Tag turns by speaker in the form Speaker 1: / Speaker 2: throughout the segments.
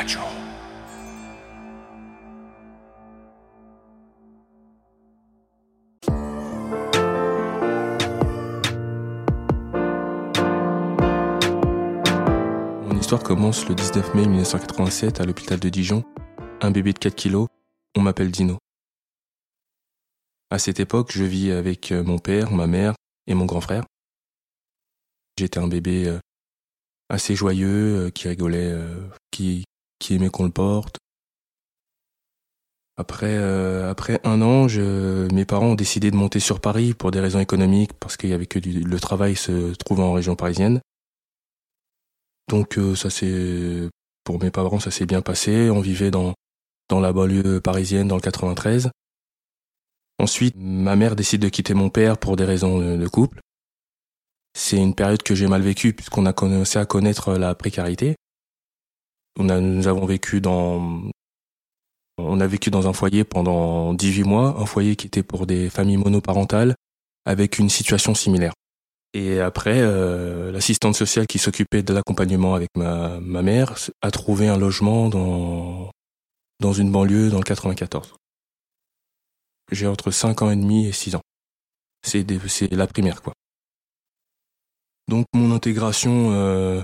Speaker 1: Mon histoire commence le 19 mai 1987 à l'hôpital de Dijon. Un bébé de 4 kilos, on m'appelle Dino. À cette époque, je vis avec euh, mon père, ma mère et mon grand frère. J'étais un bébé euh, assez joyeux, euh, qui rigolait, qui, qui aimait qu'on le porte. Après, après un an, je, mes parents ont décidé de monter sur Paris pour des raisons économiques, parce qu'il y avait que du, le travail se trouvait en région parisienne. Donc ça s'est, pour mes parents, ça s'est bien passé. On vivait dans dans la banlieue parisienne, dans le 93. Ensuite, ma mère décide de quitter mon père pour des raisons de couple. C'est une période que j'ai mal vécue puisqu'on a commencé à connaître la précarité. On a, nous avons vécu dans, un foyer pendant 18 mois, un foyer qui était pour des familles monoparentales avec une situation similaire. Et après, euh, l'assistante sociale qui s'occupait de l'accompagnement avec ma, mère a trouvé un logement dans, une banlieue dans le 94 j'ai entre 5 ans et demi et 6 ans. C'est c'est la primaire quoi. Donc mon intégration euh,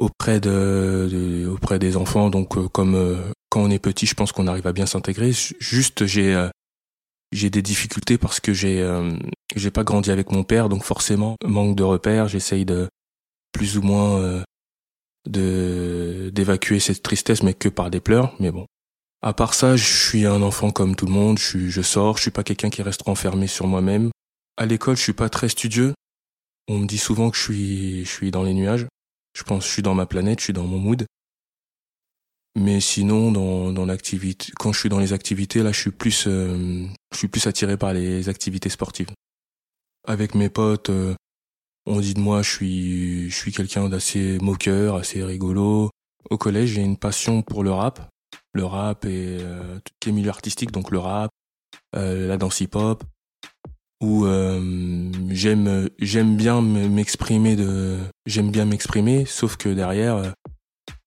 Speaker 1: auprès de, auprès des enfants donc euh, comme euh, quand on est petit, je pense qu'on arrive à bien s'intégrer. Juste j'ai j'ai des difficultés parce que j'ai j'ai pas grandi avec mon père donc forcément manque de repères, j'essaye de plus ou moins de d'évacuer cette tristesse mais que par des pleurs mais bon à part ça, je suis un enfant comme tout le monde, je, suis, je sors, je suis pas quelqu'un qui reste enfermé sur moi-même. À l'école, je suis pas très studieux. On me dit souvent que je suis, je suis dans les nuages. Je pense je suis dans ma planète, je suis dans mon mood. Mais sinon, dans, dans l'activité, quand je suis dans les activités, là, je suis plus, euh, je suis plus attiré par les activités sportives. Avec mes potes, euh, on dit de moi, je suis, je suis quelqu'un d'assez moqueur, assez rigolo. Au collège, j'ai une passion pour le rap le rap et euh, tout ce qui est milieu artistique, donc le rap, euh, la danse hip-hop, où euh, j'aime j'aime bien m'exprimer de j'aime bien m'exprimer, sauf que derrière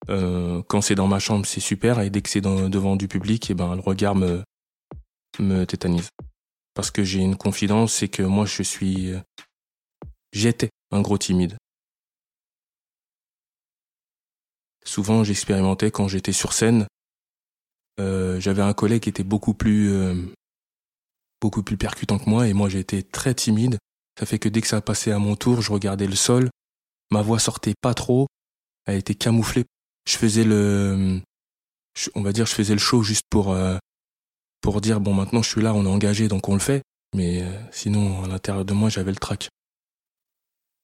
Speaker 1: quand c'est dans ma chambre c'est super et dès que c'est devant du public et eh ben le regard me me tétanise. Parce que j'ai une confidence c'est que moi je suis j'étais un gros timide. Souvent j'expérimentais quand j'étais sur scène. Euh, j'avais un collègue qui était beaucoup plus euh, beaucoup plus percutant que moi et moi j'étais très timide. Ça fait que dès que ça passait à mon tour, je regardais le sol. Ma voix sortait pas trop, elle était camouflée. Je faisais le on va dire je faisais le show juste pour euh, pour dire bon maintenant je suis là, on est engagé donc on le fait. Mais sinon à l'intérieur de moi j'avais le trac.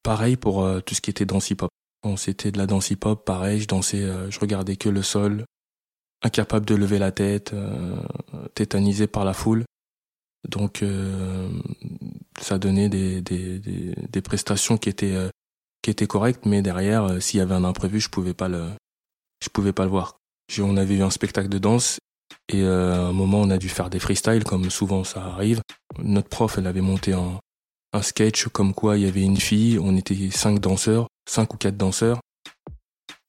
Speaker 1: Pareil pour tout ce qui était danse hip hop. C'était de la danse hip hop, pareil, je dansais, je regardais que le sol, incapable de lever la tête, euh, tétanisé par la foule. Donc euh, ça donnait des, des, des, des, prestations qui étaient euh, qui étaient correctes, mais derrière, s'il y avait un imprévu, je pouvais pas le je pouvais pas le voir. On avait eu un spectacle de danse et à un moment on a dû faire des freestyles comme souvent ça arrive. Notre prof elle avait monté un, un sketch comme quoi il y avait une fille, on était cinq danseurs, cinq ou quatre danseurs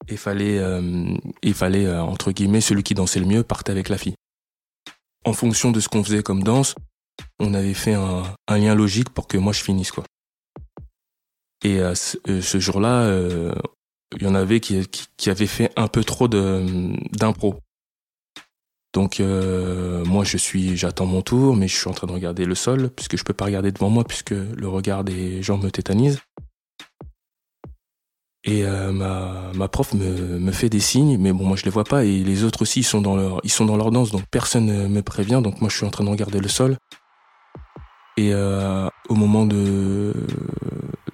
Speaker 1: il fallait, euh, il fallait euh, entre guillemets, celui qui dansait le mieux partait avec la fille. En fonction de ce qu'on faisait comme danse, on avait fait un, lien logique pour que moi je finisse quoi. Et euh, ce, jour-là, il y en avait qui, avaient fait un peu trop d'impro. Donc moi je suis, j'attends mon tour, mais je suis en train de regarder le sol puisque je peux pas regarder devant moi puisque le regard des gens me tétanise. Et euh, ma, ma prof me, fait des signes, mais bon, moi je les vois pas. Et les autres aussi, ils sont dans leur, ils sont dans leur danse, donc personne ne me prévient. Donc moi, je suis en train de regarder le sol. Et euh, au moment de,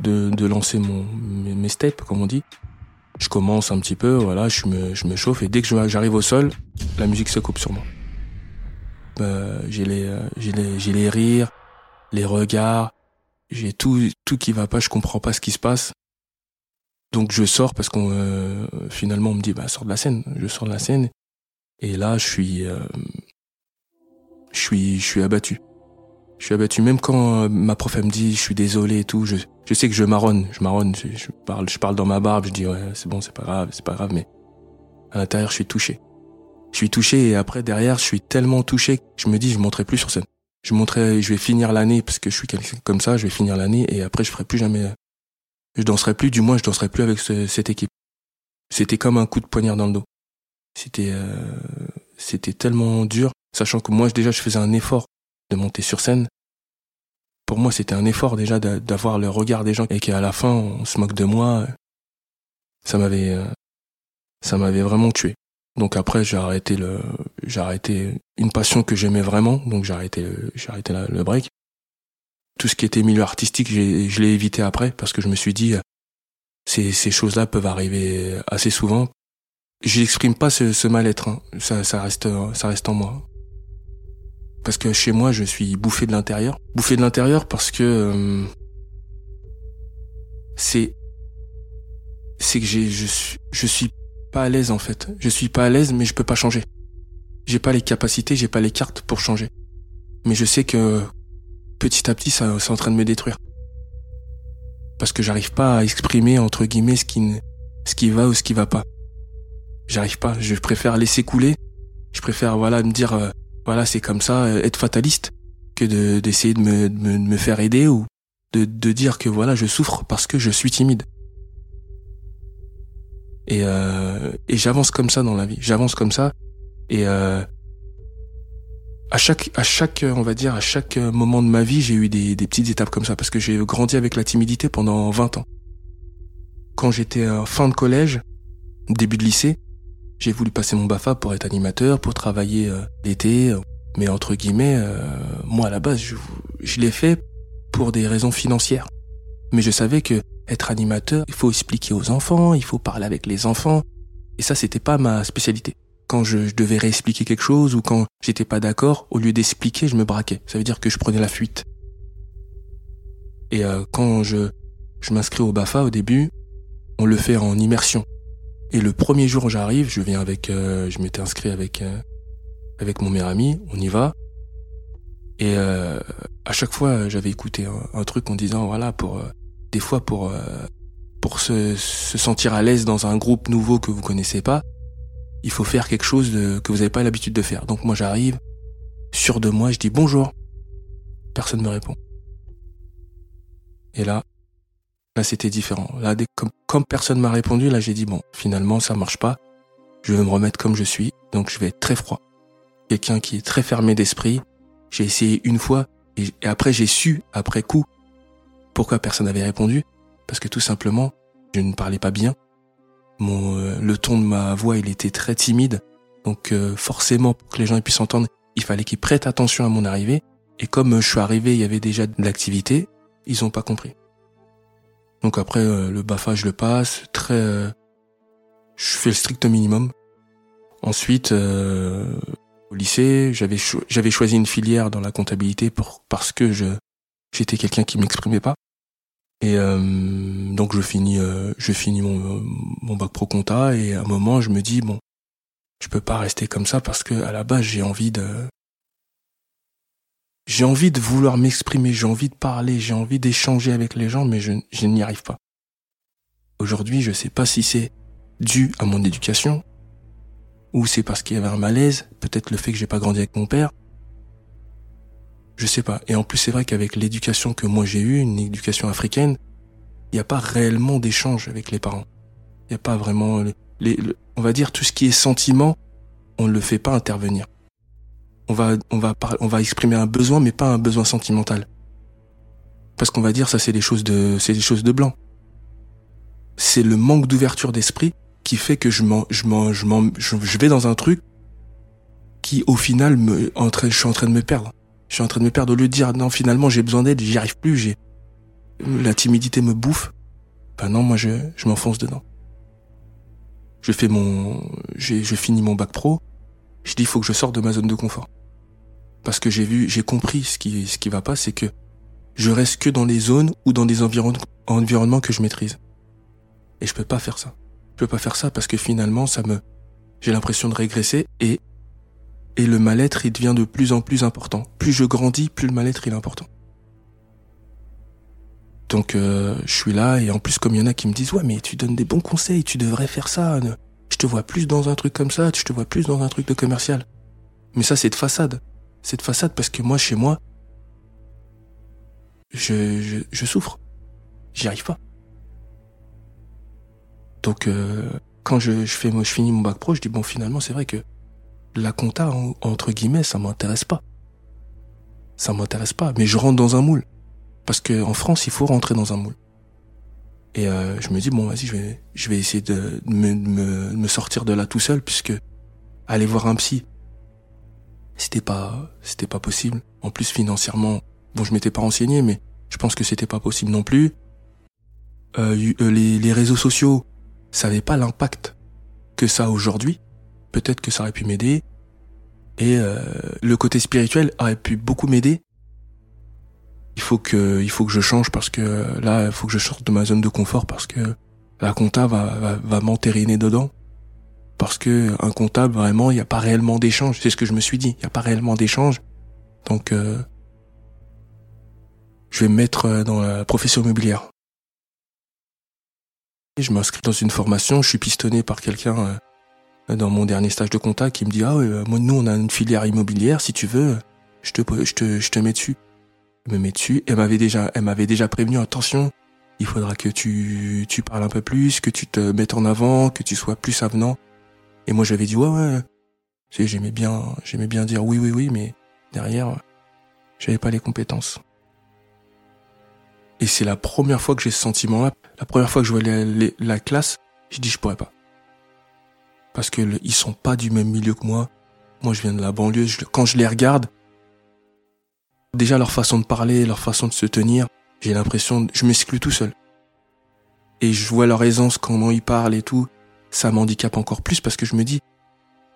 Speaker 1: de, de lancer mon, mes, steps, comme on dit, je commence un petit peu, voilà, je me, je me chauffe. Et dès que j'arrive au sol, la musique se coupe sur moi. Euh, j'ai les, j'ai les, j'ai les rires, les regards, j'ai tout, tout qui va pas. Je comprends pas ce qui se passe. Donc je sors parce qu'on euh, finalement on me dit bah sors de la scène. Je sors de la scène et là je suis euh, je suis je suis abattu. Je suis abattu même quand euh, ma prof elle me dit je suis désolé et tout. Je, je sais que je marronne, je marronne, je, parle je parle dans ma barbe, je dis ouais c'est bon c'est pas grave c'est pas grave mais À l'intérieur, je suis touché. Je suis touché et après derrière, je suis tellement touché que je me dis je monterai plus sur scène. Je montrerai, je vais finir l'année parce que je suis quelqu'un comme ça, je vais finir l'année et après je ferai plus jamais je danserai plus du moins je danserai plus avec cette équipe. C'était comme un coup de poignard dans le dos. C'était euh, c'était tellement dur, sachant que moi déjà je faisais un effort de monter sur scène. Pour moi, c'était un effort déjà d'avoir le regard des gens et qu'à la fin on se moque de moi. Ça m'avait euh, ça m'avait vraiment tué. Donc après, j'ai arrêté le, j'ai arrêté une passion que j'aimais vraiment, donc j'ai arrêté, j'ai arrêté le break. Tout ce qui était milieu artistique, je l'ai évité après parce que je me suis dit, ces, ces choses-là peuvent arriver assez souvent. J'exprime pas ce, ce mal-être, hein. ça, ça reste, ça reste en moi. Parce que chez moi, je suis bouffé de l'intérieur. Bouffé de l'intérieur parce que euh, c'est, c'est que j'ai, je suis, je suis pas à l'aise en fait. Je suis pas à l'aise, mais je peux pas changer. J'ai pas les capacités, j'ai pas les cartes pour changer. Mais je sais que petit à petit, ça, c'est en train de me détruire. Parce que j'arrive pas à exprimer entre guillemets ce qui, ce qui va ou ce qui va pas. J'arrive pas. Je préfère laisser couler. Je préfère voilà me dire euh, voilà c'est comme ça, euh, être fataliste, que de d'essayer de me, faire aider ou de, dire que voilà je souffre parce que je suis timide. Et, euh, j'avance comme ça dans la vie. J'avance comme ça. Et euh, à chaque, à on va dire, à chaque moment de ma vie, j'ai eu des, des petites étapes comme ça parce que j'ai grandi avec la timidité pendant 20 ans. Quand j'étais en fin de collège, début de lycée, j'ai voulu passer mon BAFA pour être animateur, pour travailler euh, l'été. Mais entre guillemets, euh, moi à la base, je, je l'ai fait pour des raisons financières. Mais je savais que être animateur, il faut expliquer aux enfants, il faut parler avec les enfants. Et ça, c'était pas ma spécialité. Quand je, devais réexpliquer quelque chose ou quand j'étais pas d'accord, au lieu d'expliquer, je me braquais. Ça veut dire que je prenais la fuite. Et euh, quand je, je m'inscris au BAFA au début, on le fait en immersion. Et le premier jour où j'arrive, je viens avec, euh, je m'étais inscrit avec euh, avec mon meilleur ami, on y va. Et à chaque fois, j'avais écouté un, truc en disant voilà pour des fois pour euh, pour se, se sentir à l'aise dans un groupe nouveau que vous connaissez pas, il faut faire quelque chose de, que vous n'avez pas l'habitude de faire. Donc moi j'arrive, sûr de moi, je dis bonjour. Personne me répond. Et là, là c'était différent. Là, comme, comme personne m'a répondu, là j'ai dit bon, finalement ça marche pas. Je vais me remettre comme je suis, donc je vais être très froid. Quelqu'un qui est très fermé d'esprit. J'ai essayé une fois et après j'ai su après coup pourquoi personne n'avait répondu Parce que tout simplement, je ne parlais pas bien. Euh, le ton de ma voix, il était très timide. Donc euh, forcément, pour que les gens puissent entendre, il fallait qu'ils prêtent attention à mon arrivée. Et comme euh, je suis arrivé, il y avait déjà de l'activité, ils n'ont pas compris. Donc après, le BAFA, je le passe. Très, je fais le strict minimum. Ensuite, au lycée, j'avais j'avais choisi une filière dans la comptabilité pour parce que je j'étais quelqu'un qui m'exprimait pas. Et euh, donc je finis, euh, je finis mon, mon bac pro compta et à un moment je me dis bon, je peux pas rester comme ça parce que à la base j'ai envie de, j'ai envie de vouloir m'exprimer, j'ai envie de parler, j'ai envie d'échanger avec les gens, mais je, je n'y arrive pas. Aujourd'hui, je sais pas si c'est dû à mon éducation ou c'est parce qu'il y avait un malaise, peut-être le fait que j'ai pas grandi avec mon père, je sais pas. Et en plus, c'est vrai qu'avec l'éducation que moi j'ai eue, une éducation africaine, il n'y a pas réellement d'échange avec les parents. Il n'y a pas vraiment les, on va dire tout ce qui est sentiment, on ne le fait pas intervenir. On va, on va, on va exprimer un besoin, mais pas un besoin sentimental. Parce qu'on va dire ça, c'est des choses de, c'est des choses de blanc. C'est le manque d'ouverture d'esprit qui fait que je m'en, je m'en, je m'en, je vais dans un truc qui, au final, me, en train, je suis en train de me perdre. Je suis en train de me perdre au lieu de dire non finalement j'ai besoin d'aide, j'y arrive plus, j'ai la timidité me bouffe. Ben non, moi je, je m'enfonce dedans. Je fais mon je finis mon bac pro, je dis il faut que je sorte de ma zone de confort. Parce que j'ai vu, j'ai compris ce qui ce qui va pas, c'est que je reste que dans les zones ou dans des environnements que je maîtrise. Et je peux pas faire ça. Je peux pas faire ça parce que finalement ça me j'ai l'impression de régresser et et le mal-être, il devient de plus en plus important. Plus je grandis, plus le mal-être, il est important. Donc euh, je suis là et en plus comme il y en a qui me disent ouais mais tu donnes des bons conseils, tu devrais faire ça. Je te vois plus dans un truc comme ça, je te vois plus dans un truc de commercial. Mais ça, c'est de façade. C'est de façade parce que moi, chez moi, je, souffre. J'y arrive pas. Donc, euh, quand je, je, finis mon bac pro, je dis, bon, finalement, c'est vrai que la compta, entre guillemets, ça m'intéresse pas. Ça m'intéresse pas, mais je rentre dans un moule. Parce que en France, il faut rentrer dans un moule. Et euh, je me dis, bon, vas-y, je vais, je vais essayer de me, me, sortir de là tout seul, puisque aller voir un psy, c'était pas, c'était pas possible. En plus, financièrement, bon, je m'étais pas renseigné, mais je pense que c'était pas possible non plus. Euh, euh les, les réseaux sociaux, ça n'avait pas l'impact que ça aujourd'hui. Peut-être que ça aurait pu m'aider. Et le côté spirituel aurait pu beaucoup m'aider. Il faut que, il faut que je change parce que là, il faut que je sorte de ma zone de confort parce que la compta va, va, va m'entériner dedans. Parce que un comptable, vraiment, il n'y a pas réellement d'échange. C'est ce que je me suis dit. Il n'y a pas réellement d'échange. Donc, euh, je vais me mettre dans la profession immobilière. Je m'inscris dans une formation, je suis pistonné par quelqu'un euh, dans mon dernier stage de compta qui me dit ah ouais, euh, moi nous on a une filière immobilière si tu veux je te je te je te mets dessus me met dessus elle m'avait déjà elle m'avait déjà prévenu attention il faudra que tu tu parles un peu plus que tu te mettes en avant que tu sois plus avenant et moi j'avais dit ouais ouais j'aimais bien j'aimais bien dire oui oui oui mais derrière j'avais pas les compétences et c'est la première fois que j'ai ce sentiment-là. La première fois que je vois la, classe, je dis je pourrais pas. Parce que ils sont pas du même milieu que moi. Moi, je viens de la banlieue. quand je les regarde, déjà leur façon de parler, leur façon de se tenir, j'ai l'impression, je m'exclus tout seul. Et je vois leur aisance, comment ils parlent et tout. Ça m'handicape encore plus parce que je me dis,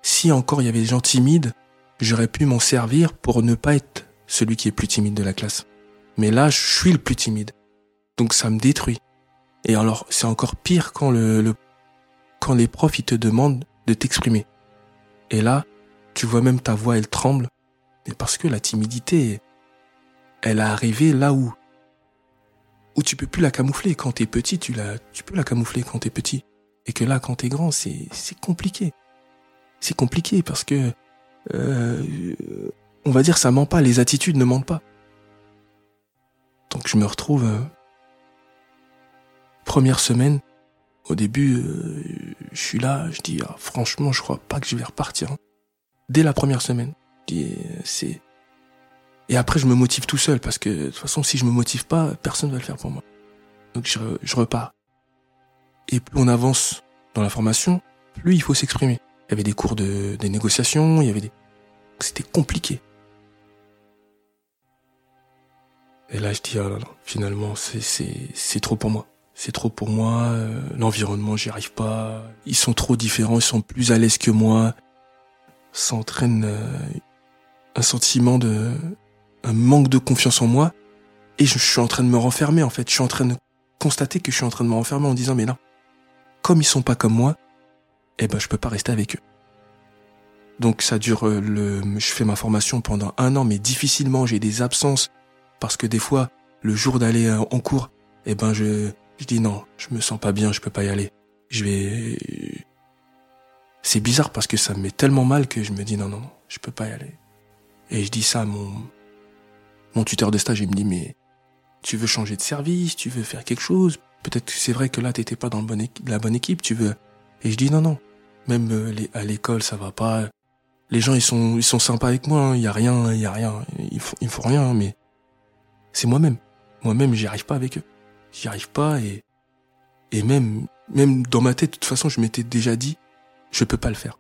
Speaker 1: si encore il y avait des gens timides, j'aurais pu m'en servir pour ne pas être celui qui est plus timide de la classe. Mais là, je suis le plus timide. Donc ça me détruit. Et alors, c'est encore pire quand le, quand les profs, ils te demandent de t'exprimer. Et là, tu vois même ta voix, elle tremble. Mais parce que la timidité, elle a arrivé là où, où tu peux plus la camoufler. Quand t'es petit, tu peux la camoufler quand t'es petit. Et que là, quand t'es grand, c'est, c'est compliqué. C'est compliqué parce que, euh, on va dire, ça ment pas. Les attitudes ne mentent pas. Donc je me retrouve euh, première semaine. Au début, euh, je suis là, je dis ah, franchement, je crois pas que je vais repartir. Dès la première semaine, euh, c'est et après je me motive tout seul parce que de toute façon, si je me motive pas, personne va le faire pour moi. Donc je, je repars. Et plus on avance dans la formation, plus il faut s'exprimer. Il y avait des cours de des négociations, il y avait des c'était compliqué. Et là, je dis, oh là là, finalement, c'est trop pour moi. C'est trop pour moi, euh, l'environnement, j'y arrive pas. Ils sont trop différents, ils sont plus à l'aise que moi. Ça entraîne euh, un sentiment de, un manque de confiance en moi. Et je, suis en train de me renfermer, en fait. Je suis en train de constater que je suis en train de me renfermer en disant, mais non, comme ils sont pas comme moi, eh ben, je peux pas rester avec eux. Donc ça dure euh, le, je fais ma formation pendant un an, mais difficilement, j'ai des absences parce que des fois, le jour d'aller euh, en cours, eh ben je, je dis non, je me sens pas bien, je peux pas y aller. Je vais. C'est bizarre parce que ça me met tellement mal que je me dis non non non, je peux pas y aller. Et je dis ça à mon mon tuteur de stage, il me dit mais tu veux changer de service, tu veux faire quelque chose? Peut-être que c'est vrai que là t'étais pas dans la bonne équipe, tu veux. Et je dis non non, même euh, à l'école ça va pas. Les gens ils sont ils sont sympas avec moi, hein. il y a rien, il y a rien, il faut il faut rien, mais c'est moi-même. Moi-même, j'y arrive pas avec eux. J'y arrive pas et, et même, même dans ma tête, de toute façon, je m'étais déjà dit, je peux pas le faire.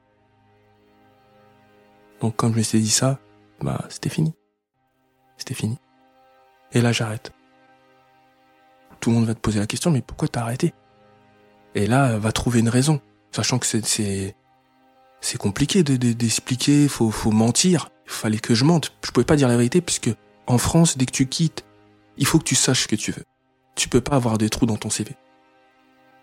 Speaker 1: Donc quand je me suis dit ça, bah, c'était fini. C'était fini. Et là, j'arrête. Tout le monde va te poser la question, mais pourquoi t'as arrêté? Et là, va trouver une raison. Sachant que c'est, c'est, compliqué de, d'expliquer, faut, faut mentir. Il fallait que je mente. Je pouvais pas dire la vérité puisque en France, dès que tu quittes, il faut que tu saches ce que tu veux. Tu peux pas avoir des trous dans ton CV.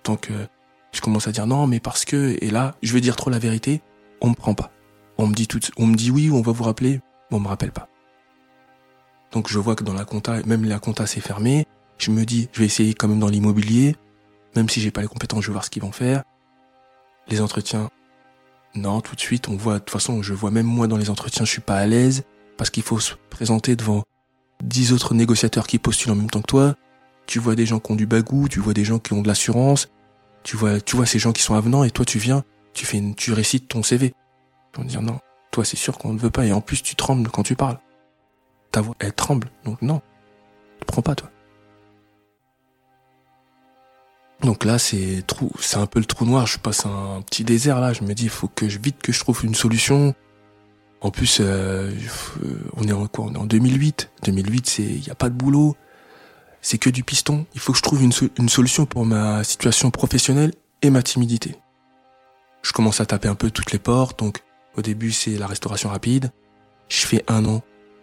Speaker 1: Donc, euh, je commence à dire non, mais parce que, et là, je vais dire trop la vérité, on me prend pas. On me dit tout, on me dit oui, on va vous rappeler, mais on me rappelle pas. Donc, je vois que dans la compta, même la compta s'est fermée. Je me dis, je vais essayer quand même dans l'immobilier, même si j'ai pas les compétences, je vais voir ce qu'ils vont faire. Les entretiens, non, tout de suite, on voit, de toute façon, je vois même moi dans les entretiens, je suis pas à l'aise parce qu'il faut se présenter devant dix autres négociateurs qui postulent en même temps que toi. Tu vois des gens qui ont du bagou, tu vois des gens qui ont de l'assurance, tu vois, tu vois ces gens qui sont avenants et toi tu viens, tu fais, une, tu récites ton CV. Ils vont dire non, toi c'est sûr qu'on ne veut pas et en plus tu trembles quand tu parles. Elle tremble, donc non, ne prends pas toi. Donc là, c'est un peu le trou noir. Je passe un petit désert là. Je me dis, il faut que je vite que je trouve une solution. En plus, euh, on est en quoi? En 2008. 2008, c'est, il y a pas de boulot. C'est que du piston. Il faut que je trouve une solution pour ma situation professionnelle et ma timidité. Je commence à taper un peu toutes les portes. Donc, au début, c'est la restauration rapide. Je fais un an.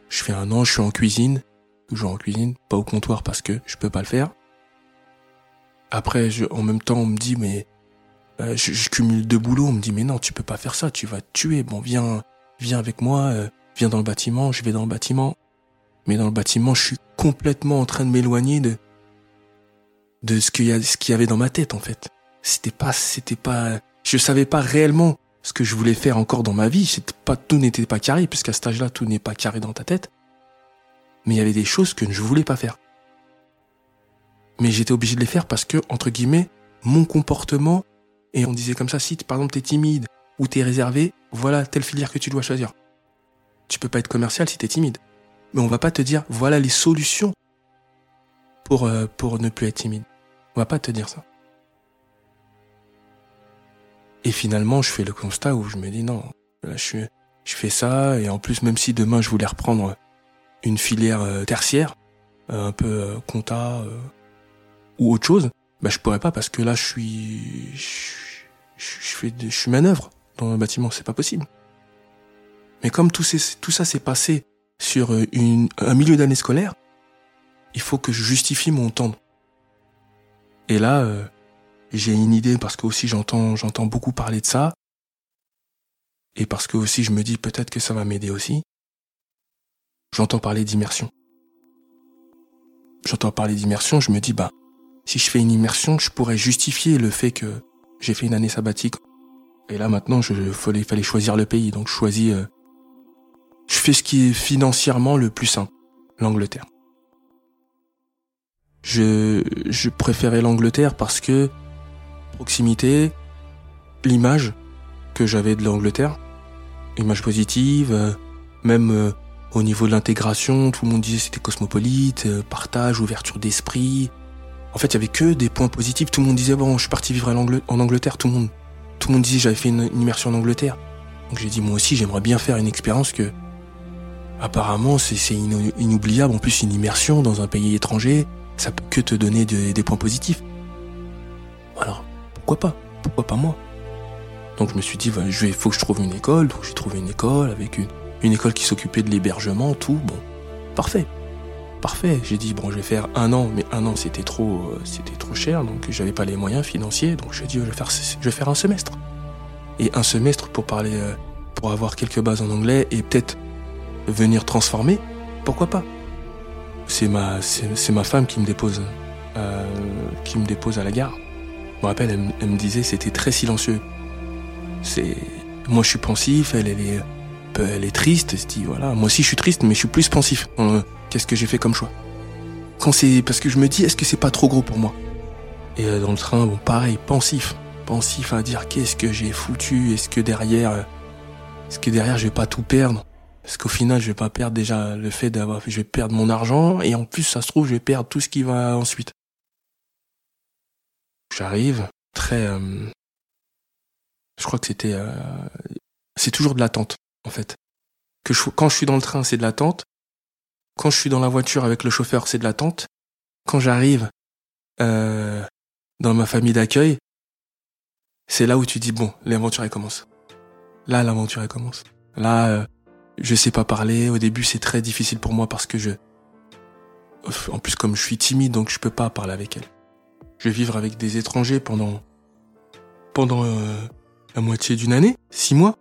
Speaker 1: Je fais un an. Je suis en cuisine. Toujours en cuisine, pas au comptoir parce que je peux pas le faire. Après, en même temps, on me dit, mais euh, je, cumule deux boulots. On me dit, mais non, tu peux pas faire ça, tu vas te tuer. Bon, viens, viens avec moi, euh, viens dans le bâtiment. Je vais dans le bâtiment. Mais dans le bâtiment, je suis complètement en train de m'éloigner de de ce qu'il y a, ce qu'il y avait dans ma tête en fait. C'était pas, c'était pas, je savais pas réellement ce que je voulais faire encore dans ma vie. Tout n'était pas carré, puisqu'à cet âge-là, tout n'est pas carré dans ta tête. Mais il y avait des choses que je voulais pas faire mais j'étais obligé de les faire parce que, entre guillemets, mon comportement, et on disait comme ça, si par exemple t'es timide ou t'es réservé, voilà telle filière que tu dois choisir. Tu peux pas être commercial si t'es timide. Mais on va pas te dire, voilà les solutions pour, euh, ne plus être timide. On va pas te dire ça. Et finalement, je fais le constat où je me dis non, là, je, fais ça, et en plus, même si demain je voulais reprendre une filière euh, tertiaire, euh, un peu compta, ou autre chose, bah je pourrais pas parce que là je suis je, fais je suis manœuvre dans un bâtiment, c'est pas possible. Mais comme tout, tout ça s'est passé sur euh, une, un milieu d'année scolaire, il faut que je justifie mon temps. Et là, euh, j'ai une idée parce que aussi j'entends j'entends beaucoup parler de ça, et parce que aussi je me dis peut-être que ça va m'aider aussi. J'entends parler d'immersion. J'entends parler d'immersion, je me dis bah si je fais une immersion, je pourrais justifier le fait que j'ai fait une année sabbatique. Et là maintenant, je fallait, choisir le pays, donc je choisis. Euh, je fais ce qui est financièrement le plus simple, l'Angleterre. Je, je préférais l'Angleterre parce que proximité, l'image que j'avais de l'Angleterre, image positive, euh, même euh, au niveau de l'intégration, tout le monde disait c'était cosmopolite, partage, ouverture d'esprit, en fait, il y avait que des points positifs. Tout le monde disait bon, je suis parti vivre en Angleterre. Tout le monde, tout le monde disait j'avais fait une, immersion en Angleterre. Donc j'ai dit moi aussi j'aimerais bien faire une expérience que apparemment c'est inoubliable. En plus une immersion dans un pays étranger, ça peut que te donner des points positifs. Alors pourquoi pas Pourquoi pas moi Donc je me suis dit il je vais, faut que je trouve une école. Donc j'ai trouvé une école avec une, école qui s'occupait de l'hébergement, tout. Bon, parfait parfait. J'ai dit bon, je vais faire un an, mais un an c'était trop, euh, trop cher, donc j'avais pas les moyens financiers, donc j'ai dit je vais faire, un semestre. Et un semestre pour parler, euh, pour avoir quelques bases en anglais et peut-être venir transformer, pourquoi pas C'est ma, c'est ma femme qui me dépose, euh, qui me dépose à la gare. Je me rappelle, elle, me disait c'était très silencieux. C'est, moi je suis pensif, elle, elle est elle est triste, dit voilà, moi aussi je suis triste, mais je suis plus pensif. Qu'est-ce que j'ai fait comme choix? Quand c'est parce que je me dis, est-ce que c'est pas trop gros pour moi? Et euh, dans le train, bon, pareil, pensif, pensif à dire qu'est-ce que j'ai foutu, est-ce que derrière, euh, est-ce que derrière je vais pas tout perdre? Est-ce qu'au final je vais pas perdre déjà le fait d'avoir, je vais perdre mon argent. Et en plus ça se trouve je vais perdre tout ce qui va ensuite. J'arrive très, euh, je crois que c'était, c'est toujours de l'attente en fait. Que quand je suis dans le train, c'est de l'attente. Quand je suis dans la voiture avec le chauffeur, c'est de l'attente. Quand j'arrive euh, dans ma famille d'accueil, c'est là où tu dis bon, l'aventure elle commence. Là, l'aventure elle commence. Là, euh, je sais pas parler. Au début, c'est très difficile pour moi parce que je, en plus comme je suis timide, donc je peux pas parler avec elle. Je vais vivre avec des étrangers pendant pendant euh, la moitié d'une année, six mois.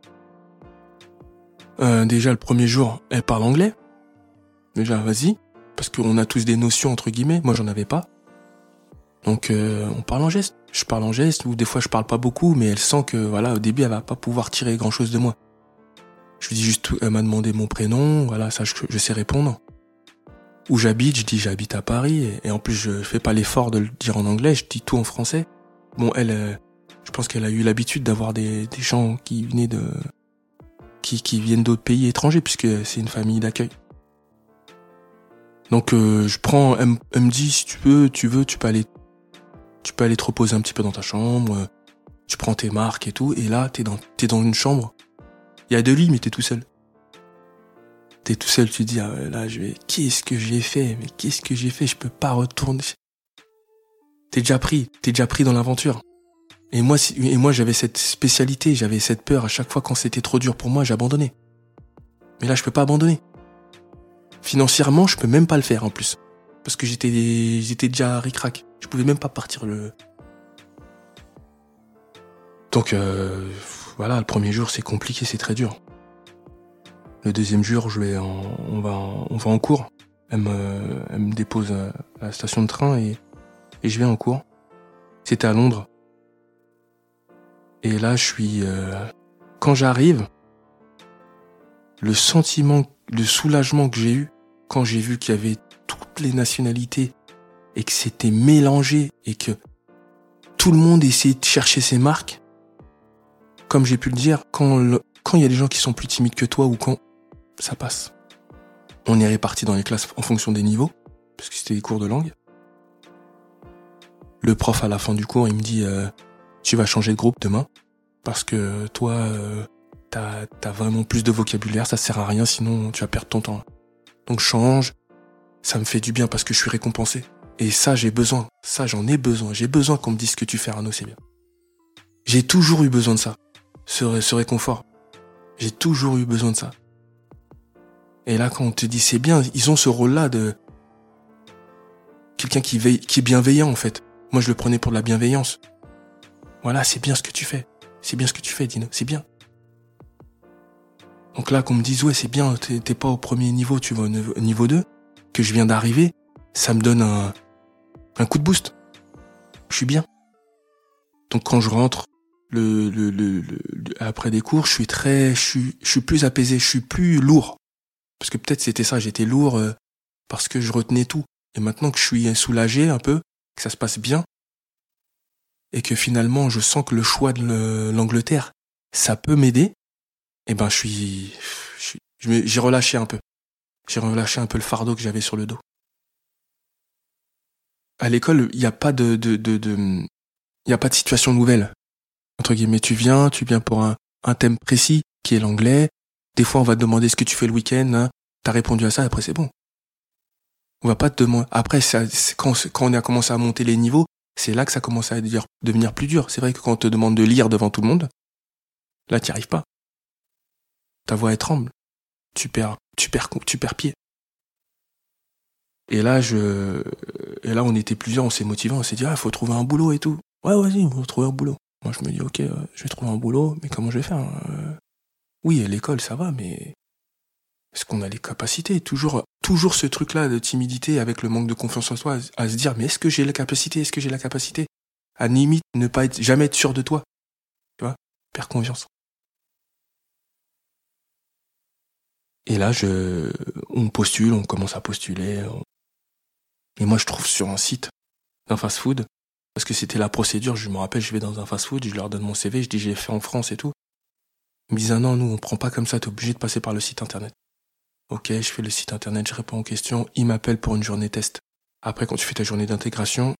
Speaker 1: Euh, déjà le premier jour, elle parle anglais. Déjà, vas-y, parce qu'on a tous des notions entre guillemets. Moi, j'en avais pas. Donc euh, on parle en geste. Je parle en geste ou des fois je parle pas beaucoup, mais elle sent que voilà au début elle va pas pouvoir tirer grand chose de moi. Je lui dis juste, elle m'a demandé mon prénom, voilà ça je sais répondre. Où j'habite, je dis j'habite à Paris et, en plus je fais pas l'effort de le dire en anglais, je dis tout en français. Bon elle, euh, je pense qu'elle a eu l'habitude d'avoir des, gens qui venaient de qui, qui viennent d'autres pays étrangers puisque c'est une famille d'accueil. Donc euh, je prends, elle, me dit si tu veux, tu veux, tu peux aller, tu peux aller te reposer un petit peu dans ta chambre. Euh, tu prends tes marques et tout, et là t'es dans, t'es dans une chambre. Il y a deux lits, mais t'es tout seul. T'es tout seul, tu dis ah, là je vais, qu'est-ce que j'ai fait? Mais qu'est-ce que j'ai fait? Je peux pas retourner. T'es déjà pris, t'es déjà pris dans l'aventure. Et moi, et moi j'avais cette spécialité, j'avais cette peur à chaque fois quand c'était trop dur pour moi, j'abandonnais. Mais là, je peux pas abandonner. Financièrement, je peux même pas le faire en plus. Parce que j'étais, j'étais déjà ric-rac. Je pouvais même pas partir le. Donc, euh, voilà, le premier jour, c'est compliqué, c'est très dur. Le deuxième jour, je vais on va, on va en cours. Elle me, dépose à la station de train et, je vais en cours. C'était à Londres. Et là, je suis... Euh, quand j'arrive, le sentiment, le soulagement que j'ai eu quand j'ai vu qu'il y avait toutes les nationalités et que c'était mélangé et que tout le monde essayait de chercher ses marques, comme j'ai pu le dire, quand quand il y a des gens qui sont plus timides que toi ou quand ça passe. On est répartis dans les classes en fonction des niveaux, parce que c'était des cours de langue. Le prof à la fin du cours, il me dit euh, tu vas changer de groupe demain parce que toi, euh, t'as as vraiment plus de vocabulaire, ça sert à rien, sinon tu vas perdre ton temps. Donc change, ça me fait du bien parce que je suis récompensé. Et ça, j'ai besoin. Ça, j'en ai besoin. J'ai besoin qu'on me dise que tu fais, Arnaud, c'est bien. J'ai toujours eu besoin de ça. Ce, ce réconfort. J'ai toujours eu besoin de ça. Et là, quand on te dit c'est bien, ils ont ce rôle-là de quelqu'un qui veille, qui est bienveillant, en fait. Moi, je le prenais pour de la bienveillance. Voilà, c'est bien ce que tu fais. C'est bien ce que tu fais, Dino. C'est bien. Donc là, qu'on me dise, ouais, c'est bien, t'es pas au premier niveau, tu vas au niveau 2, que je viens d'arriver, ça me donne un, un coup de boost. Je suis bien. Donc quand je rentre le, le, le, après des cours, je suis très, je suis, je suis plus apaisé, je suis plus lourd. Parce que peut-être c'était ça, j'étais lourd euh, parce que je retenais tout. Et maintenant que je suis soulagé un peu, que ça se passe bien, et que finalement je sens que le choix de l'Angleterre, ça peut m'aider, eh ben je suis, j'ai relâché un peu. J'ai relâché un peu le fardeau que j'avais sur le dos. À l'école, il n'y a pas de, de, de, de, il y a pas de situation nouvelle. Entre guillemets, tu viens, tu viens pour un, un thème précis qui est l'anglais. Des fois, on va te demander ce que tu fais le week-end. Hein. T'as répondu à ça, après c'est bon. On va pas te demander. Après, ça, quand, quand on a commencé à monter les niveaux, c'est là que ça commence à devenir plus dur. C'est vrai que quand on te demande de lire devant tout le monde, là, tu n'y arrives pas. Ta voix est tremble. Tu perds, tu perds, tu perds pied. Et là, je, et là, on était plusieurs, on s'est motivés, on s'est dit, ah, faut trouver un boulot et tout. Ouais, vas-y, on va trouver un boulot. Moi, je me dis, ok, euh, je vais trouver un boulot, mais comment je vais faire euh? Oui, à l'école, ça va, mais est-ce qu'on a les capacités Toujours, toujours ce truc-là de timidité avec le manque de confiance en soi, à se dire mais est-ce que j'ai la capacité Est-ce que j'ai la capacité À limite, ne pas être jamais être sûr de toi? Tu vois? Perdre confiance. Et là, je, on postule, on commence à postuler. Et moi, je trouve sur un site d'un fast-food, parce que c'était la procédure. Je me rappelle, je vais dans un fast-food, je leur donne mon CV, je dis j'ai fait en France et tout. Ils me disent ah non, nous on prend pas comme ça, t'es obligé de passer par le site internet. Ok, je fais le site internet, je réponds aux questions, il m'appelle pour une journée test. Après, quand tu fais ta journée d'intégration,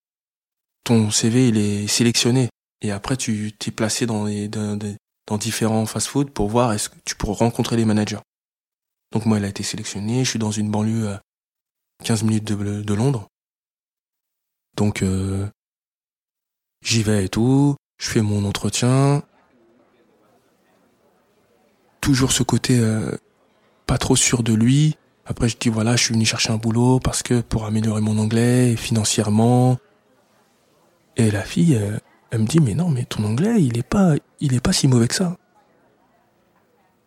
Speaker 1: ton CV, il est sélectionné. Et après, tu t'es placé dans, dans, différents fast-food pour voir est-ce que tu pourras rencontrer les managers. Donc moi, elle a été sélectionnée, je suis dans une banlieue à 15 minutes de, de Londres. Donc, euh, j'y vais et tout, je fais mon entretien. Toujours ce côté euh, pas trop sûr de lui. Après, je dis voilà, je suis venu chercher un boulot parce que pour améliorer mon anglais financièrement. Et la fille, euh, elle, me dit mais non, mais ton anglais, il est pas, il est pas si mauvais que ça.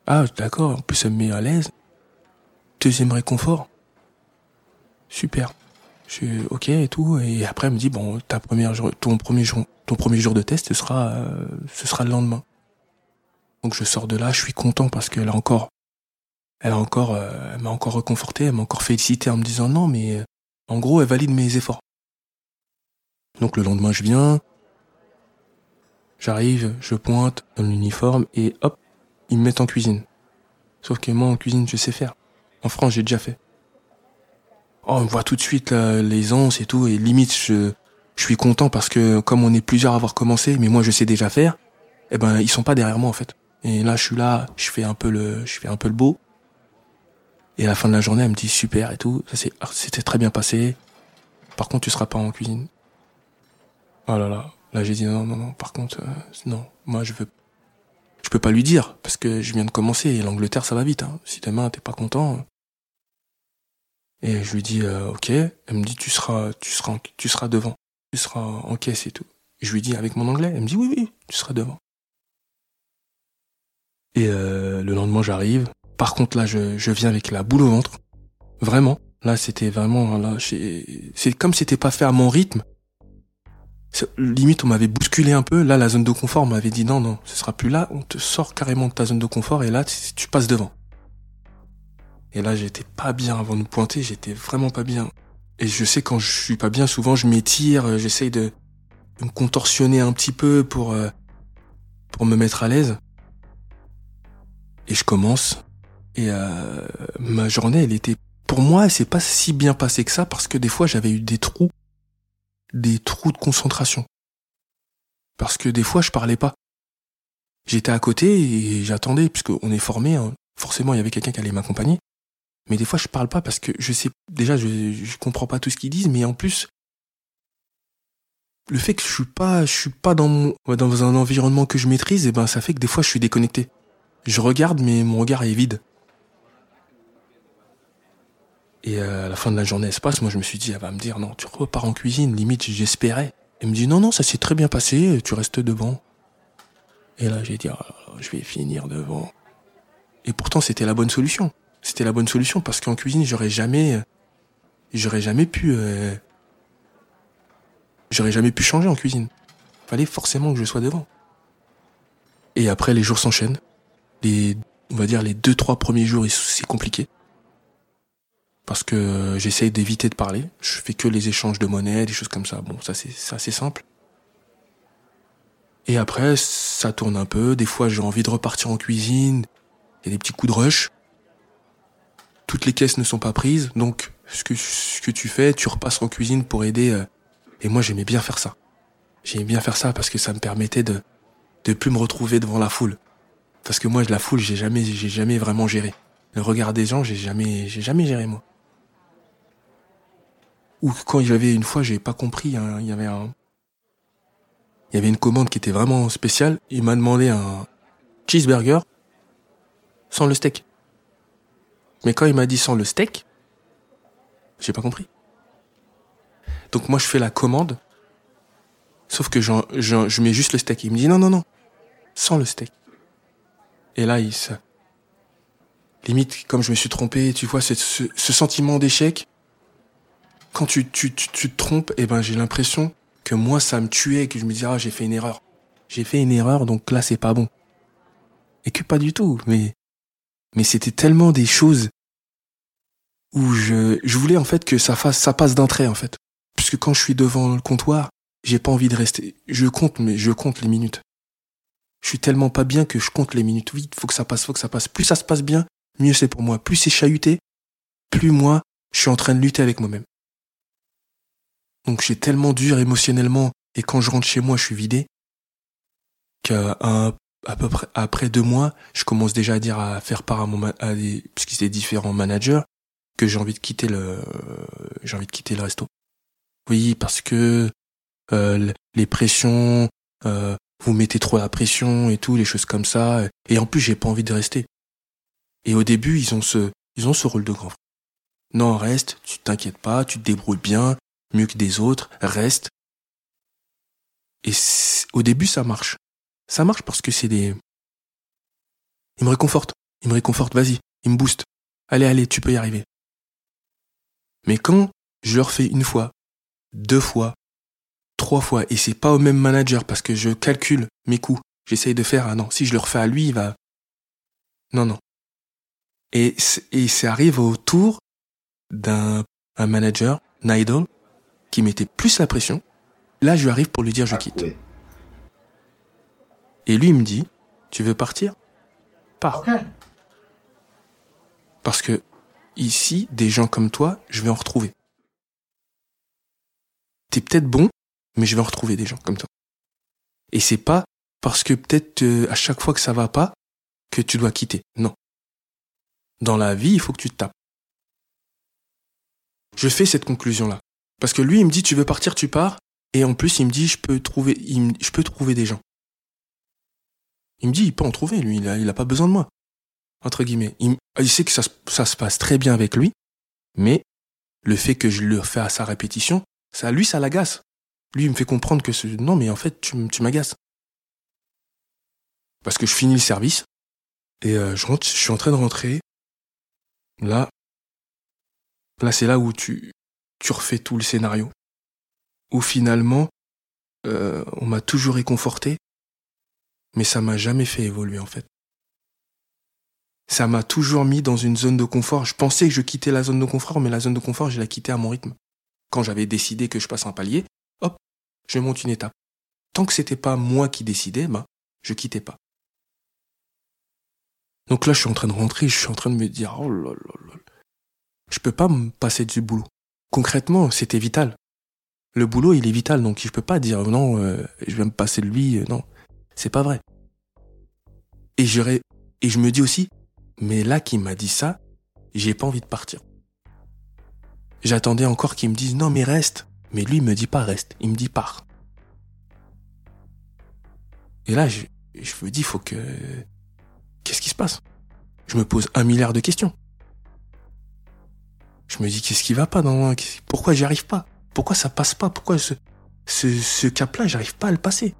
Speaker 1: Ah, d'accord. En plus, elle me met à l'aise. Deuxième réconfort. Super. Je suis ok et tout. Et après, elle me dit bon, ta première ton premier jour, ton premier jour de test, ce sera, euh, ce sera le lendemain. Donc je sors de là, je suis content parce qu'elle a encore, elle a encore, euh, elle m'a encore reconforté, elle m'a encore félicité en me disant non, mais euh, en gros, elle valide mes efforts. Donc le lendemain, je viens, j'arrive, je pointe dans l'uniforme et hop, ils me mettent en cuisine. Sauf que moi, en cuisine, je sais faire. En France, j'ai déjà fait. Oh, on voit tout de suite les anses et tout, et limite, je, je suis content parce que comme on est plusieurs à avoir commencé, mais moi je sais déjà faire, eh ben ils sont pas derrière moi en fait. Et là, je suis là, je fais un peu le, je fais un peu le beau. Et à la fin de la journée, elle me dit super et tout, ça ah, c'était très bien passé. Par contre, tu seras pas en cuisine. Oh là là, là j'ai dit non non non. Par contre, euh, non, moi je veux, je peux pas lui dire parce que je viens de commencer et l'Angleterre ça va vite. Hein. Si demain t'es pas content. Et je lui dis euh, ok. Elle me dit tu seras, tu seras, tu seras devant, tu seras en caisse et tout. Je lui dis avec mon anglais. Elle me dit oui oui, tu seras devant. Et euh, le lendemain, j'arrive. Par contre, là, je, viens avec la boule au ventre. Vraiment. Là, c'était vraiment... là, C'est comme c'était pas fait à mon rythme. Limite, on m'avait bousculé un peu. Là, la zone de confort m'avait dit non, non, ce sera plus là. On te sort carrément de ta zone de confort et là, tu, passes devant. Et là, j'étais pas bien avant de me pointer. J'étais vraiment pas bien. Et je sais quand je suis pas bien, souvent je m'étire, euh, j'essaye de, de, me contorsionner un petit peu pour euh, pour me mettre à l'aise. Et je commence. Et euh, ma journée, elle était... Pour moi, c'est pas si bien passé que ça parce que des fois, j'avais eu des trous. Des trous de concentration. Parce que des fois, je parlais pas. J'étais à côté et j'attendais, puisqu'on est formé, hein. forcément, il y avait quelqu'un qui allait m'accompagner. Mais des fois, je parle pas parce que je sais, déjà, je, je comprends pas tout ce qu'ils disent, mais en plus, le fait que je suis pas, je suis pas dans mon, dans un environnement que je maîtrise, et eh ben, ça fait que des fois, je suis déconnecté. Je regarde, mais mon regard est vide. Et euh, à la fin de la journée, elle se passe. Moi, je me suis dit, elle va me dire, non, tu repars en cuisine. Limite, j'espérais. Elle me dit, non, non, ça s'est très bien passé. Tu restes devant. Et là, j'ai dit, oh, je vais finir devant. Et pourtant, c'était la bonne solution. C'était la bonne solution parce qu'en cuisine, j'aurais jamais, j'aurais jamais pu, euh, j'aurais jamais pu changer en cuisine. Fallait forcément que je sois devant. Et après, les jours s'enchaînent les, on va dire les deux trois premiers jours, c'est compliqué parce que j'essaye d'éviter de parler. Je fais que les échanges de monnaie, des choses comme ça. Bon, ça c'est assez simple. Et après, ça tourne un peu. Des fois, j'ai envie de repartir en cuisine. Il y a des petits coups de rush. Toutes les caisses ne sont pas prises, donc ce que ce que tu fais, tu repasses en cuisine pour aider. Euh, et moi, j'aimais bien faire ça. J'aimais bien faire ça parce que ça me permettait de de plus me retrouver devant la foule. Parce que moi, la foule, j'ai jamais, j'ai jamais vraiment géré. Le regard des gens, j'ai jamais, j'ai jamais géré moi. Ou quand j'avais une fois, j'ai pas compris, hein, il y avait un, il y avait une commande qui était vraiment spéciale. Il m'a demandé un cheeseburger sans le steak. Mais quand il m'a dit sans le steak, j'ai pas compris. Donc moi je fais la commande, sauf que je mets juste le steak. Il me dit non non non, sans le steak. Et là, il se... Limite, comme je me suis trompé, tu vois, ce sentiment d'échec, quand tu, tu, tu, te trompes, eh ben, j'ai l'impression que moi, ça me tuait, que je me disais, ah, j'ai fait une erreur. J'ai fait une erreur, donc là, c'est pas bon. Et que pas du tout, mais, mais c'était tellement des choses où je, je voulais, en fait, que ça fasse, ça passe d'un trait, en fait. Puisque quand je suis devant le comptoir, j'ai pas envie de rester. Je compte, mais je compte les minutes. Je suis tellement pas bien que je compte les minutes. Vite, faut que ça passe, faut que ça passe. Plus ça se passe bien, mieux c'est pour moi. Plus c'est chahuté, plus moi, je suis en train de lutter avec moi-même. Donc j'ai tellement dur émotionnellement et quand je rentre chez moi, je suis vidé qu'à à peu près après deux mois, je commence déjà à dire à faire part à mon à des puisqu'il des différents managers que j'ai envie de quitter le j'ai envie de quitter le resto. Oui, parce que euh, les pressions, euh, vous mettez trop la pression et tout, les choses comme ça. Et en plus, j'ai pas envie de rester. Et au début, ils ont ce, ils ont ce rôle de grand frère. Non, reste, tu t'inquiètes pas, tu te débrouilles bien, mieux que des autres, reste. Et au début, ça marche. Ça marche parce que c'est des... Ils me réconfortent. Ils me réconfortent, vas-y, ils me boostent. Allez, allez, tu peux y arriver. Mais quand Je le refais une fois, deux fois, trois fois. Et c'est pas au même manager parce que je calcule mes coûts. J'essaye de faire, ah non, si je le refais à lui, il va... Non, non. Et, et ça arrive autour d'un un manager, Nidal, qui mettait plus la pression. Là, je lui arrive pour lui dire je ah, quitte. Et lui, il me dit, tu veux partir? Pars. Parce que ici, des gens comme toi, je vais en retrouver. T'es peut-être bon, mais je vais en retrouver des gens comme toi. Et c'est pas parce que peut-être euh, à chaque fois que ça va pas que tu dois quitter. Non. Dans la vie, il faut que tu te tapes. Je fais cette conclusion-là. Parce que lui, il me dit, tu veux partir, tu pars. Et en plus, il me dit, je peux trouver, je peux trouver des gens. Il me dit, il peut en trouver, lui, il a, il a pas besoin de moi. Entre guillemets. Il, il sait que ça, ça se passe très bien avec lui, mais le fait que je le fais à sa répétition, ça, lui, ça l'agace. Lui, il me fait comprendre que non, mais en fait, tu, tu m'agaces. Parce que je finis le service, et euh, je, rentre, je suis en train de rentrer. Là, là, c'est là où tu, tu refais tout le scénario. Où finalement, euh, on m'a toujours réconforté, mais ça m'a jamais fait évoluer en fait. Ça m'a toujours mis dans une zone de confort. Je pensais que je quittais la zone de confort, mais la zone de confort, je la quittais à mon rythme. Quand j'avais décidé que je passe un palier, hop, je monte une étape. Tant que c'était pas moi qui décidais, ben, je quittais pas. Donc là, je suis en train de rentrer, je suis en train de me dire, oh là là là, je peux pas me passer du boulot. Concrètement, c'était vital. Le boulot, il est vital, donc je peux pas dire non, euh, je vais me passer de lui, euh, non, c'est pas vrai. Et et je me dis aussi, mais là qu'il m'a dit ça, j'ai pas envie de partir. J'attendais encore qu'il me dise non mais reste, mais lui il me dit pas reste, il me dit pars. Et là, je, je me dis, faut que Qu'est-ce qui se passe? Je me pose un milliard de questions. Je me dis qu'est-ce qui va pas dans pourquoi j'y arrive pas? Pourquoi ça passe pas? Pourquoi ce ce, ce cap-là, j'arrive pas à le passer?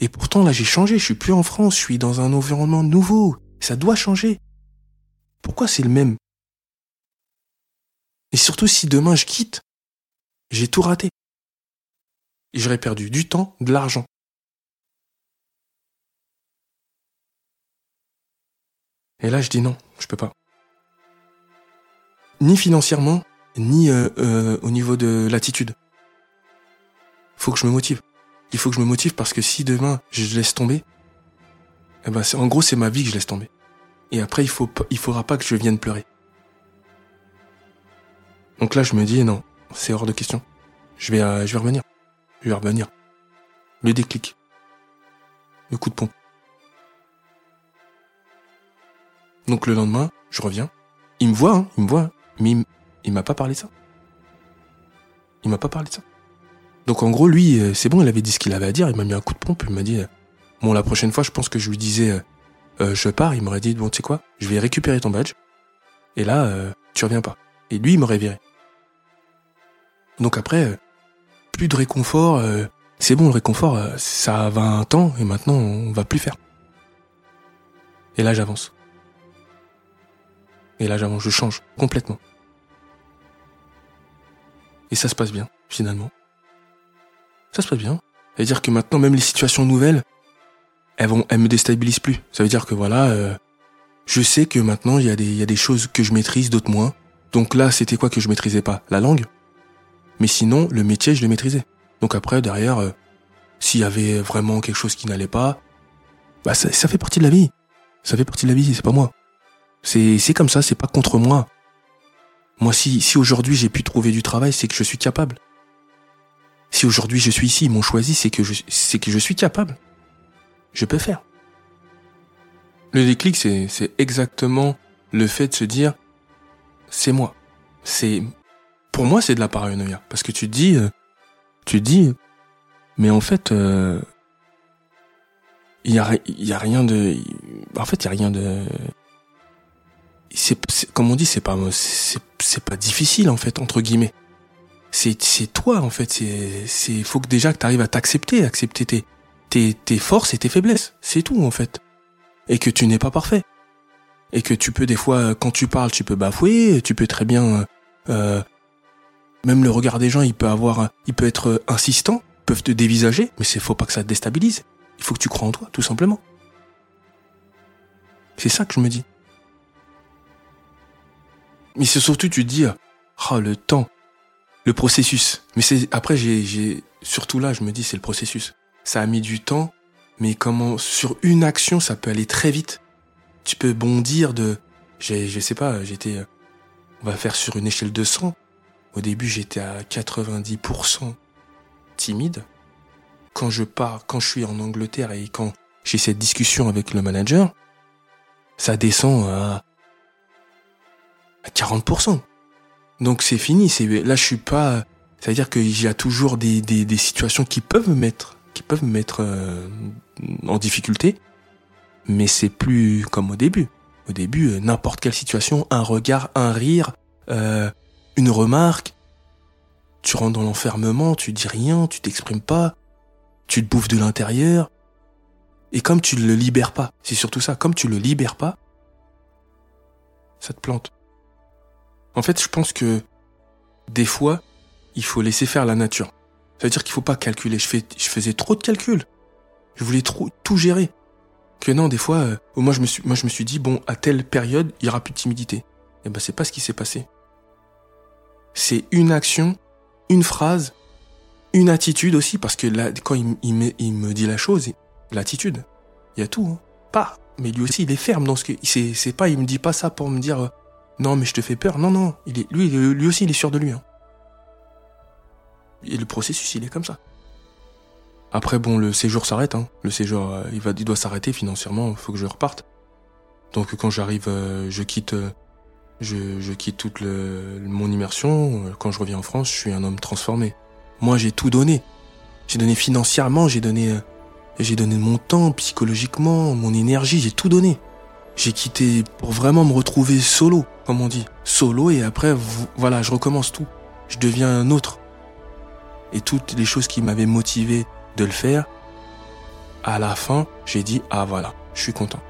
Speaker 1: Et pourtant là, j'ai changé, je suis plus en France, je suis dans un environnement nouveau, ça doit changer. Pourquoi c'est le même? Et surtout si demain je quitte, j'ai tout raté. J'aurais perdu du temps, de l'argent. Et là, je dis non, je peux pas. Ni financièrement, ni euh, euh, au niveau de l'attitude. Faut que je me motive. Il faut que je me motive parce que si demain je laisse tomber, eh ben en gros c'est ma vie que je laisse tomber. Et après il faut il faudra pas que je vienne pleurer. Donc là je me dis non, c'est hors de question. Je vais euh, je vais revenir. Je vais revenir. Le déclic. Le coup de pompe. Donc le lendemain, je reviens. Il me voit, hein, il me voit, mais il, m'a pas parlé de ça. Il m'a pas parlé de ça. Donc en gros, lui, euh, c'est bon, il avait dit ce qu'il avait à dire, il m'a mis un coup de pompe, il m'a dit, euh, bon, la prochaine fois, je pense que je lui disais, euh, je pars, il m'aurait dit, bon, tu sais quoi, je vais récupérer ton badge, et là, tu reviens pas. Et lui, il m'aurait viré. Donc après, plus de réconfort, c'est bon, le réconfort, ça va un temps, et maintenant, on va plus faire. Et là, j'avance. Et là, je change complètement. Et ça se passe bien, finalement. Ça se passe bien. Ça veut dire que maintenant, même les situations nouvelles, elles vont, elles me déstabilisent plus. Ça veut dire que voilà, euh, je sais que maintenant, il y, a des, y a des choses que je maîtrise, d'autres moins. Donc là, c'était quoi que je maîtrisais pas? La langue. Mais sinon, le métier, je le maîtrisais. Donc après, derrière, euh, s'il y avait vraiment quelque chose qui n'allait pas, bah ça, ça fait partie de la vie. Ça fait partie de la vie, c'est pas moi. C'est, comme ça, c'est pas contre moi. Moi, si, si aujourd'hui j'ai pu trouver du travail, c'est que je suis capable. Si aujourd'hui je suis ici, ils m'ont choisi, c'est que je, que je suis capable. Je peux faire. Le déclic, c'est, exactement le fait de se dire, c'est moi. C'est, pour moi, c'est de la paranoïa. Parce que tu te dis, euh, tu te dis, mais en fait, euh, il y a, y a rien de, en fait, il y a rien de, c'est comme on dit c'est pas c'est pas difficile en fait entre guillemets c'est c'est toi en fait c'est c'est faut que déjà que tu arrives à t'accepter accepter tes, tes tes forces et tes faiblesses c'est tout en fait et que tu n'es pas parfait et que tu peux des fois quand tu parles tu peux bafouer tu peux très bien euh, Même le regard des gens, il peut avoir, il peut être insistant, peuvent te dévisager, mais c'est faut pas que ça te déstabilise. Il faut que tu crois en toi, tout simplement. C'est ça que je me dis. Mais c'est surtout, tu dis, oh, le temps, le processus. Mais c'est après, j'ai, surtout là, je me dis, c'est le processus. Ça a mis du temps, mais comment sur une action, ça peut aller très vite. Tu peux bondir de, je sais pas, j'étais, on va faire sur une échelle de 100. Au début, j'étais à 90% timide. Quand je pars, quand je suis en Angleterre et quand j'ai cette discussion avec le manager, ça descend à, à 40%. Donc c'est fini. C'est là, je suis pas. Ça veut dire qu'il y a toujours des, des, situations qui peuvent me mettre, qui peuvent me mettre euh, en difficulté, mais c'est plus comme au début. Au début, euh, n'importe quelle situation, un regard, un rire, euh, une remarque, tu rentres dans l'enfermement, tu dis rien, tu t'exprimes pas, tu te bouffes de l'intérieur. Et comme tu ne le libères pas, c'est surtout ça, comme tu le libères pas, ça te plante. En fait, je pense que des fois, il faut laisser faire la nature. Ça veut dire qu'il faut pas calculer. Je, fais, je faisais trop de calculs. Je voulais trop tout gérer. Que non, des fois, euh, moi je me suis, moi je me suis dit bon, à telle période, il y aura plus de timidité. Et eh ben c'est pas ce qui s'est passé. C'est une action, une phrase, une attitude aussi, parce que là, quand il, me, dit la chose, l'attitude, il y a tout. Hein. Pas. Mais lui aussi, il est ferme dans ce que. C'est, c'est pas, il me dit pas ça pour me dire euh, non, mais je te fais peur. Non, non. Lui, aussi, il est sûr de lui. Hein. Et le processus, il est comme ça. Après, bon, le séjour s'arrête. Hein. Le séjour, euh, il, doit s'arrêter financièrement. Il faut que je reparte. Donc, quand j'arrive, euh, je quitte, euh, je, quitte toute mon immersion. Quand je reviens en France, je suis un homme transformé. Moi, j'ai tout donné. J'ai donné financièrement, j'ai donné, j'ai donné mon temps, psychologiquement, mon énergie, j'ai tout donné. J'ai quitté pour vraiment me retrouver solo, comme on dit. Solo et après, voilà, je recommence tout. Je deviens un autre. Et toutes les choses qui m'avaient motivé de le faire, à la fin, j'ai dit, ah voilà, je suis content.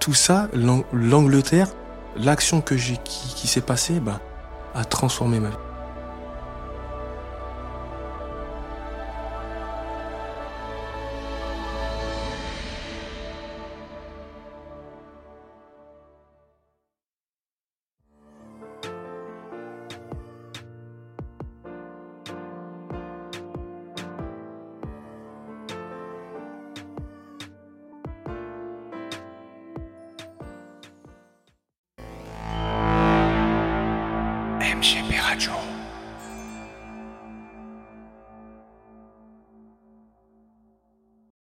Speaker 1: Tout ça, l'Angleterre, l'action que j'ai, qui, qui s'est passée, ben, a transformé ma vie.